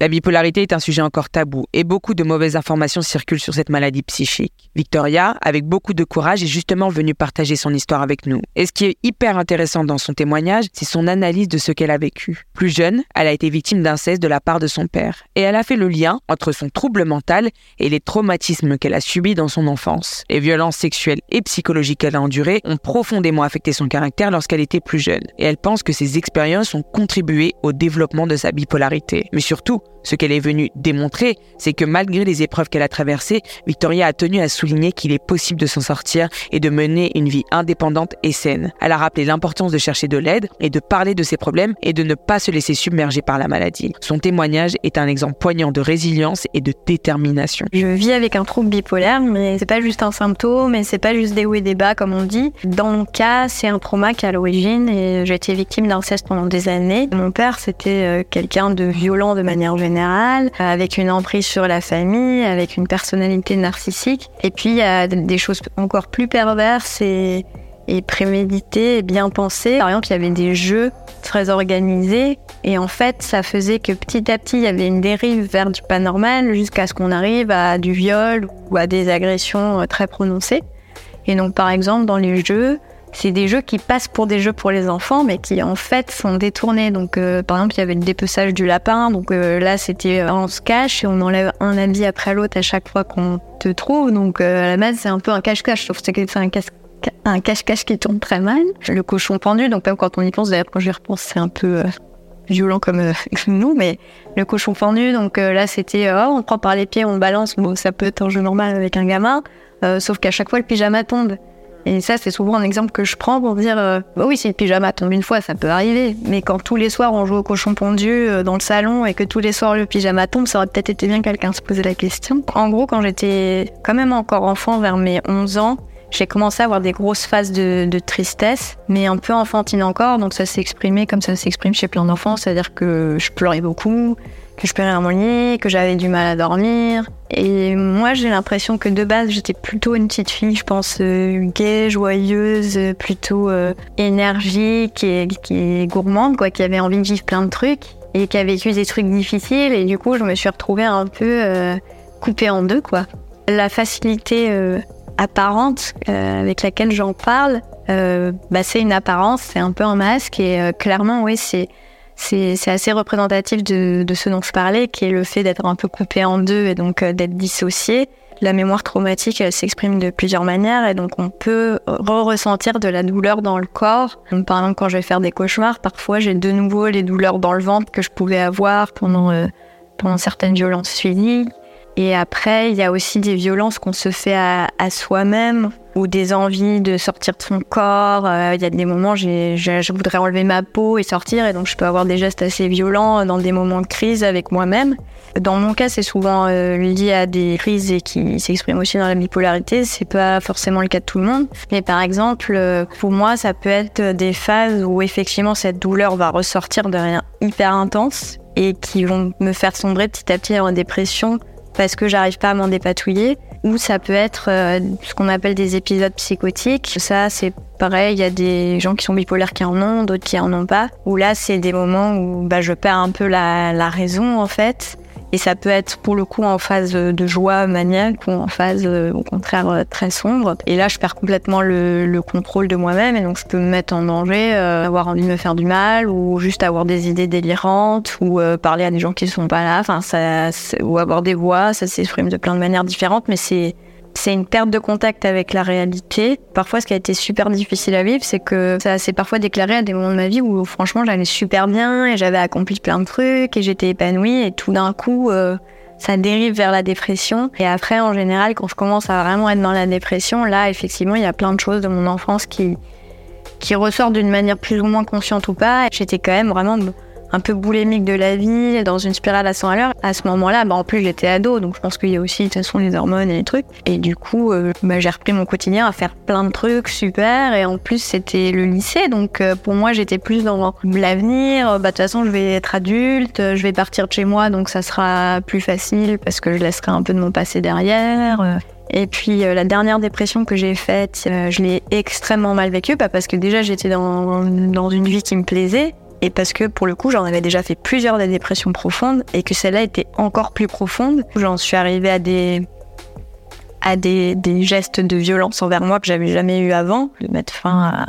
La bipolarité est un sujet encore tabou et beaucoup de mauvaises informations circulent sur cette maladie psychique. Victoria, avec beaucoup de courage, est justement venue partager son histoire avec nous. Et ce qui est hyper intéressant dans son témoignage, c'est son analyse de ce qu'elle a vécu. Plus jeune, elle a été victime d'inceste de la part de son père et elle a fait le lien entre son trouble mental et les traumatismes qu'elle a subis dans son enfance. Les violences sexuelles et psychologiques qu'elle a endurées ont profondément affecté son caractère lorsqu'elle était plus jeune et elle pense que ces expériences ont contribué au développement de sa bipolarité. Mais surtout, ce qu'elle est venue démontrer, c'est que malgré les épreuves qu'elle a traversées, Victoria a tenu à souligner qu'il est possible de s'en sortir et de mener une vie indépendante et saine. Elle a rappelé l'importance de chercher de l'aide et de parler de ses problèmes et de ne pas se laisser submerger par la maladie. Son témoignage est un exemple poignant de résilience et de détermination. Je vis avec un trouble bipolaire, mais c'est pas juste un symptôme et c'est pas juste des hauts et des bas comme on dit. Dans mon cas, c'est un trauma qui a l'origine et j'ai été victime d'inceste pendant des années. Mon père, c'était euh, quelqu'un de violent de manière générale avec une emprise sur la famille, avec une personnalité narcissique. Et puis il y a des choses encore plus perverses et, et préméditées, et bien pensées. Par exemple, il y avait des jeux très organisés et en fait, ça faisait que petit à petit, il y avait une dérive vers du pas normal jusqu'à ce qu'on arrive à du viol ou à des agressions très prononcées. Et donc, par exemple, dans les jeux, c'est des jeux qui passent pour des jeux pour les enfants, mais qui en fait sont détournés. Donc, euh, par exemple, il y avait le dépeçage du lapin. Donc euh, là, c'était euh, on se cache et on enlève un habit après l'autre à chaque fois qu'on te trouve. Donc à la base, c'est un peu un cache-cache, sauf que c'est un cache-cache qui tourne très mal. Le cochon pendu, donc même quand on y pense, d'ailleurs quand j'y repense, c'est un peu violent comme nous, mais le cochon pendu, donc là c'était oh, on prend par les pieds, on balance, bon ça peut être un jeu normal avec un gamin, sauf qu'à chaque fois le pyjama tombe. Et ça, c'est souvent un exemple que je prends pour dire euh, bah oui, si le pyjama tombe une fois, ça peut arriver. Mais quand tous les soirs on joue au cochon pondu euh, dans le salon et que tous les soirs le pyjama tombe, ça aurait peut-être été bien quelqu'un se poser la question. En gros, quand j'étais quand même encore enfant, vers mes 11 ans, j'ai commencé à avoir des grosses phases de, de, tristesse, mais un peu enfantine encore. Donc ça s'est exprimé comme ça s'exprime chez plein d'enfants, c'est-à-dire que je pleurais beaucoup, que je pleurais à mon lit, que j'avais du mal à dormir. Et moi, j'ai l'impression que de base, j'étais plutôt une petite fille, je pense, euh, gaie, joyeuse, plutôt euh, énergique et, gourmande, quoi, qui avait envie de vivre plein de trucs et qui a vécu des trucs difficiles. Et du coup, je me suis retrouvée un peu euh, coupée en deux, quoi. La facilité apparente avec laquelle j'en parle, bah, c'est une apparence, c'est un peu un masque. Et clairement, oui, c'est c'est assez représentatif de, ce dont je parlais, qui est le fait d'être un peu coupé en deux et donc euh, d'être dissocié. La mémoire traumatique, s'exprime de plusieurs manières et donc on peut re-ressentir de la douleur dans le corps. par exemple, quand je vais faire des cauchemars, parfois j'ai de nouveau les douleurs dans le ventre que je pouvais avoir pendant, euh, pendant certaines violences physiques. Et après, il y a aussi des violences qu'on se fait à, soi-même des envies de sortir de son corps. Euh, il y a des moments, j'ai, je voudrais enlever ma peau et sortir, et donc je peux avoir des gestes assez violents dans des moments de crise avec moi-même. Dans mon cas, c'est souvent euh, lié à des crises et qui s'expriment aussi dans la bipolarité. C'est pas forcément le cas de tout le monde, mais par exemple, euh, pour moi, ça peut être des phases où effectivement cette douleur va ressortir de rien hyper intense et qui vont me faire sombrer petit à petit en dépression parce que j'arrive pas à m'en dépatouiller. Ou ça peut être euh, ce qu'on appelle des épisodes psychotiques. Ça, c'est pareil, il y a des gens qui sont bipolaires qui en ont, d'autres qui en ont pas. Ou là, c'est des moments où bah, je perds un peu la, la raison, en fait. Et ça peut être pour le coup en phase de joie maniaque ou en phase euh, au contraire euh, très sombre. Et là, je perds complètement le, le contrôle de moi-même et donc je peux me mettre en danger, euh, avoir envie de me faire du mal ou juste avoir des idées délirantes ou parler à des gens qui ne sont pas là. Enfin, ça, ou avoir des voix, ça s'exprime de plein de manières différentes, mais c'est c'est une perte de contact avec la réalité. Parfois, ce qui a été super difficile à vivre, c'est que ça s'est parfois déclaré à des moments de ma vie où franchement j'allais super bien et j'avais accompli plein de trucs et j'étais épanouie et tout d'un coup, euh, ça dérive vers la dépression. Et après, en général, quand je commence à vraiment être dans la dépression, là, effectivement, il y a plein de choses de mon enfance qui, qui ressortent d'une manière plus ou moins consciente ou pas. J'étais quand même vraiment un peu boulémique de la vie, dans une spirale à 100 à l'heure. À ce moment-là, bah, en plus j'étais ado, donc je pense qu'il y a aussi de toute façon les hormones et les trucs. Et du coup, euh, bah, j'ai repris mon quotidien à faire plein de trucs super. Et en plus, c'était le lycée, donc euh, pour moi, j'étais plus dans l'avenir. Bah, de toute façon, je vais être adulte, je vais partir de chez moi, donc ça sera plus facile parce que je laisserai un peu de mon passé derrière. Et puis la dernière dépression que j'ai faite, je l'ai extrêmement mal vécue, pas parce que déjà j'étais dans, dans une vie qui me plaisait, et parce que pour le coup, j'en avais déjà fait plusieurs des dépressions profondes et que celle-là était encore plus profonde. J'en suis arrivée à des à des, gestes de violence envers moi que j'avais jamais eu avant, de mettre fin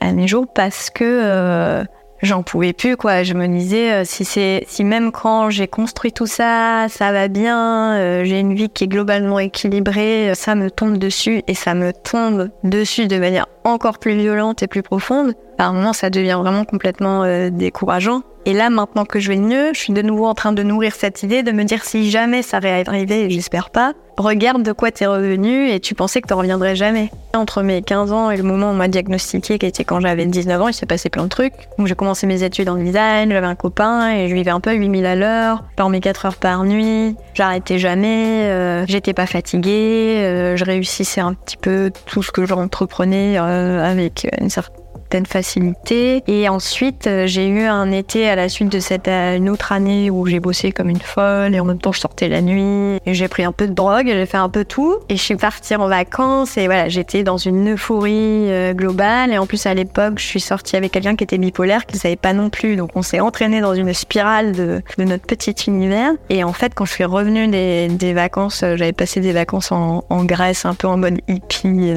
à, mes jours parce que euh, j'en pouvais plus quoi. Je me disais euh, si c'est même quand j'ai construit tout ça, ça va bien, euh, j'ai une vie qui est globalement équilibrée, ça me tombe dessus et ça me tombe dessus de manière encore plus violente et plus profonde. À un moment, ça devient vraiment complètement décourageant. Et là, maintenant que je vais mieux, je suis de nouveau en train de nourrir cette idée, de me dire si jamais ça arriver, et j'espère pas, regarde de quoi t'es revenu et tu pensais que t'en reviendrais jamais. Entre mes 15 ans et le moment où on m'a diagnostiqué, qui était quand j'avais 19 ans, il s'est passé plein de trucs. Donc j'ai commencé mes études en design, j'avais un copain et je vivais un peu à 8000 à l'heure, par mes 4 heures par nuit, j'arrêtais jamais, euh, j'étais pas fatiguée, euh, je réussissais un petit peu tout ce que j'entreprenais euh, avec une certaine facilité. Et ensuite, euh, j'ai eu un été à la suite de cette euh, autre année où j'ai bossé comme une folle et en même temps je sortais la nuit et j'ai pris un peu de drogue, j'ai fait un peu tout et je suis partie en vacances et voilà, j'étais dans une euphorie euh, globale et en plus à l'époque, je suis sortie avec quelqu'un qui était bipolaire qui ne savait pas non plus. Donc on s'est entraîné dans une spirale de, notre petit univers et en fait, quand je suis revenue des, vacances, j'avais passé des vacances en, Grèce un peu en mode hippie,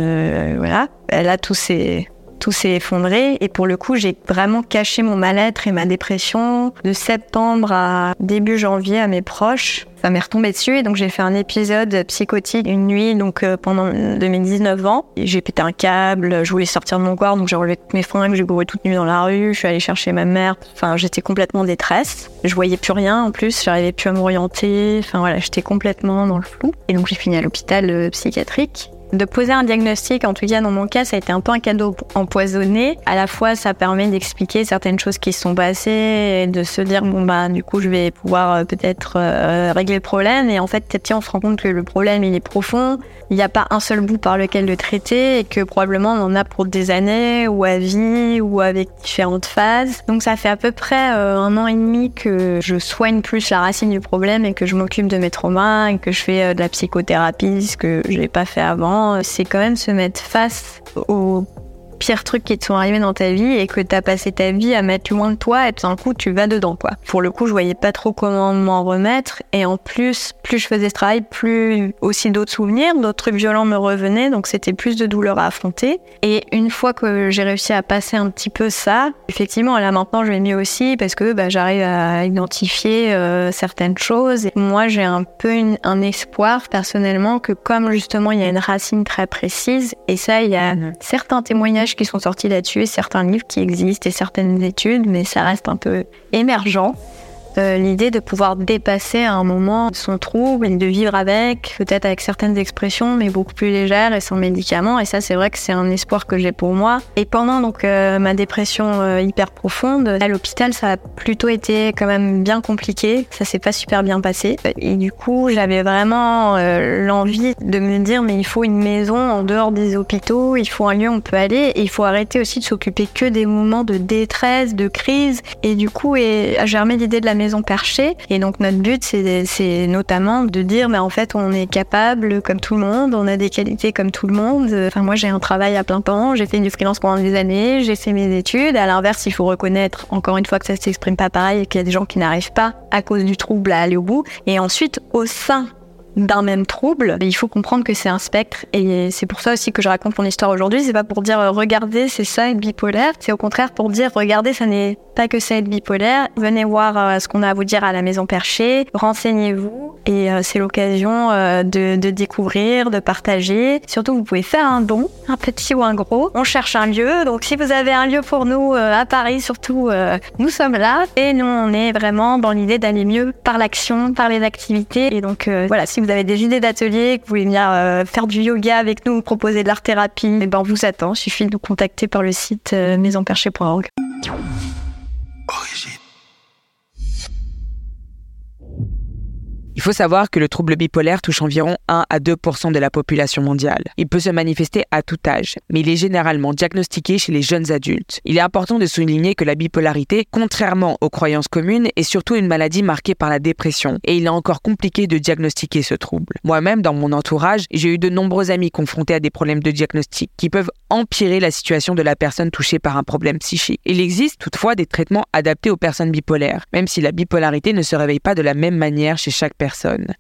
voilà. Là, tout s'est tout s'est effondré et pour le coup j'ai vraiment caché mon mal-être et ma dépression de septembre à début janvier à mes proches. Ça m'est retombé dessus et donc j'ai fait un épisode psychotique une nuit donc euh, pendant de mes 19 ans. J'ai pété un câble, je voulais sortir de mon corps donc j'ai relevé mes fringues, j'ai couru toute nuit dans la rue, je suis allée chercher ma mère. Enfin j'étais complètement en détresse. Je voyais plus rien en plus, j'arrivais plus à m'orienter. Enfin voilà, j'étais complètement dans le flou et donc j'ai fini à l'hôpital euh, psychiatrique. De poser un diagnostic, en tout cas dans mon cas, ça a été un peu un cadeau empoisonné. À la fois, ça permet d'expliquer certaines choses qui se sont passées et de se dire bon bah du coup je vais pouvoir euh, peut-être euh, régler le problème. Et en fait, petit on se rend compte que le problème il est profond. Il n'y a pas un seul bout par lequel le traiter et que probablement on en a pour des années ou à vie ou avec différentes phases. Donc ça fait à peu près euh, un an et demi que je soigne plus la racine du problème et que je m'occupe de mes traumas et que je fais de la psychothérapie, ce que je n'ai pas fait avant c'est quand même se mettre face aux pires trucs qui te sont arrivés dans ta vie et que t'as passé ta vie à mettre loin de toi et tout d'un coup tu vas dedans quoi. Pour le coup je voyais pas trop comment m'en remettre et en plus plus je faisais ce travail plus aussi d'autres souvenirs, d'autres trucs violents me revenaient donc c'était plus de douleur à affronter et une fois que j'ai réussi à passer un petit peu ça, effectivement là maintenant je vais mieux aussi parce que bah, j'arrive à identifier euh, certaines choses et moi j'ai un peu un espoir personnellement que comme justement il y a une racine très précise et ça il y a mmh. certains témoignages qui sont sortis là-dessus, certains livres qui existent et certaines études, mais ça reste un peu émergent. Euh, l'idée de pouvoir dépasser à un moment son trouble et de vivre avec, peut-être avec certaines expressions, mais beaucoup plus légères et sans médicaments. Et ça, c'est vrai que c'est un espoir que j'ai pour moi. Et pendant donc euh, ma dépression euh, hyper profonde, à l'hôpital, ça a plutôt été quand même bien compliqué. Ça s'est pas super bien passé. Et du coup, j'avais vraiment l'envie de me dire, mais il faut une maison en dehors des hôpitaux, il faut un lieu où on peut aller, et il faut arrêter aussi de s'occuper que des moments de détresse, de crise. Et du coup, et germé l'idée de la maison maison. Et donc notre but, c'est notamment de dire, mais en fait, on est capable comme tout le monde, on a des qualités comme tout le monde. Enfin, moi, j'ai un travail à plein temps, j'ai fait du freelance pendant des années, j'ai fait mes études. À l'inverse, il faut reconnaître, encore une fois, que ça s'exprime pas pareil et qu'il y a des gens qui n'arrivent pas à cause du trouble à aller au bout. Et ensuite, au sein d'un même trouble, il faut comprendre que c'est un spectre et c'est pour ça aussi que je raconte mon histoire aujourd'hui. C'est pas pour dire euh, regardez, c'est ça être bipolaire, c'est au contraire pour dire regardez, ça n'est pas que ça être bipolaire. Venez voir euh, ce qu'on a à vous dire à la maison perchée, renseignez-vous et euh, c'est l'occasion de, de, découvrir, de partager. Surtout, vous pouvez faire un don, un petit ou un gros. On cherche un lieu, donc si vous avez un lieu pour nous à Paris, surtout, nous sommes là et nous on est vraiment dans l'idée d'aller mieux par l'action, par les activités et donc voilà, si vous avez des idées d'atelier, que vous voulez venir euh, faire du yoga avec nous, proposer de l'art-thérapie, eh ben, on vous attend. Il suffit de nous contacter par le site euh, maisonperchée.org. faut savoir que le trouble bipolaire touche environ 1 à 2% de la population mondiale. Il peut se manifester à tout âge, mais il est généralement diagnostiqué chez les jeunes adultes. Il est important de souligner que la bipolarité, contrairement aux croyances communes, est surtout une maladie marquée par la dépression, et il est encore compliqué de diagnostiquer ce trouble. Moi-même, dans mon entourage, j'ai eu de nombreux amis confrontés à des problèmes de diagnostic qui peuvent empirer la situation de la personne touchée par un problème psychique. Il existe toutefois des traitements adaptés aux personnes bipolaires, même si la bipolarité ne se réveille pas de la même manière chez chaque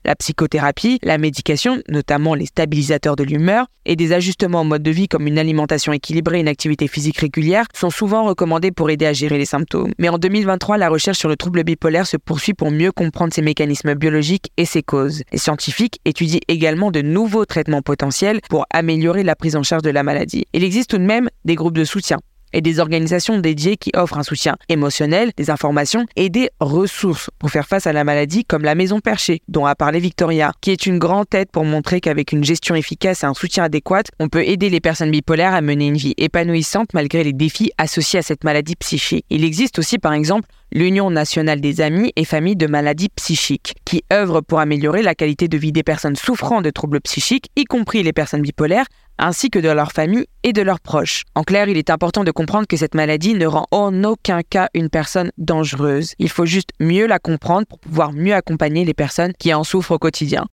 La psychothérapie, la médication, notamment les stabilisateurs de l'humeur, et des ajustements au mode de vie comme une alimentation équilibrée et une activité physique régulière sont souvent recommandés pour aider à gérer les symptômes. Mais en 2023, la recherche sur le trouble bipolaire se poursuit pour mieux comprendre ses mécanismes biologiques et ses causes. Les scientifiques étudient également de nouveaux traitements potentiels pour améliorer la prise en charge de la maladie. Il existe tout de même des groupes de soutien et des organisations dédiées qui offrent un soutien émotionnel, des informations et des ressources pour faire face à la maladie comme la Maison Perchée, dont a parlé Victoria, qui est une grande aide pour montrer qu'avec une gestion efficace et un soutien adéquat, on peut aider les personnes bipolaires à mener une vie épanouissante malgré les défis associés à cette maladie psychique. Il existe aussi par exemple l'Union nationale des amis et familles de maladies psychiques, qui œuvre pour améliorer la qualité de vie des personnes souffrant de troubles psychiques, y compris les personnes bipolaires, ainsi que de leur famille et de leurs proches. En clair, il est important de comprendre que cette maladie ne rend en aucun cas une personne dangereuse. Il faut juste mieux la comprendre pour pouvoir mieux accompagner les personnes qui en souffrent au quotidien.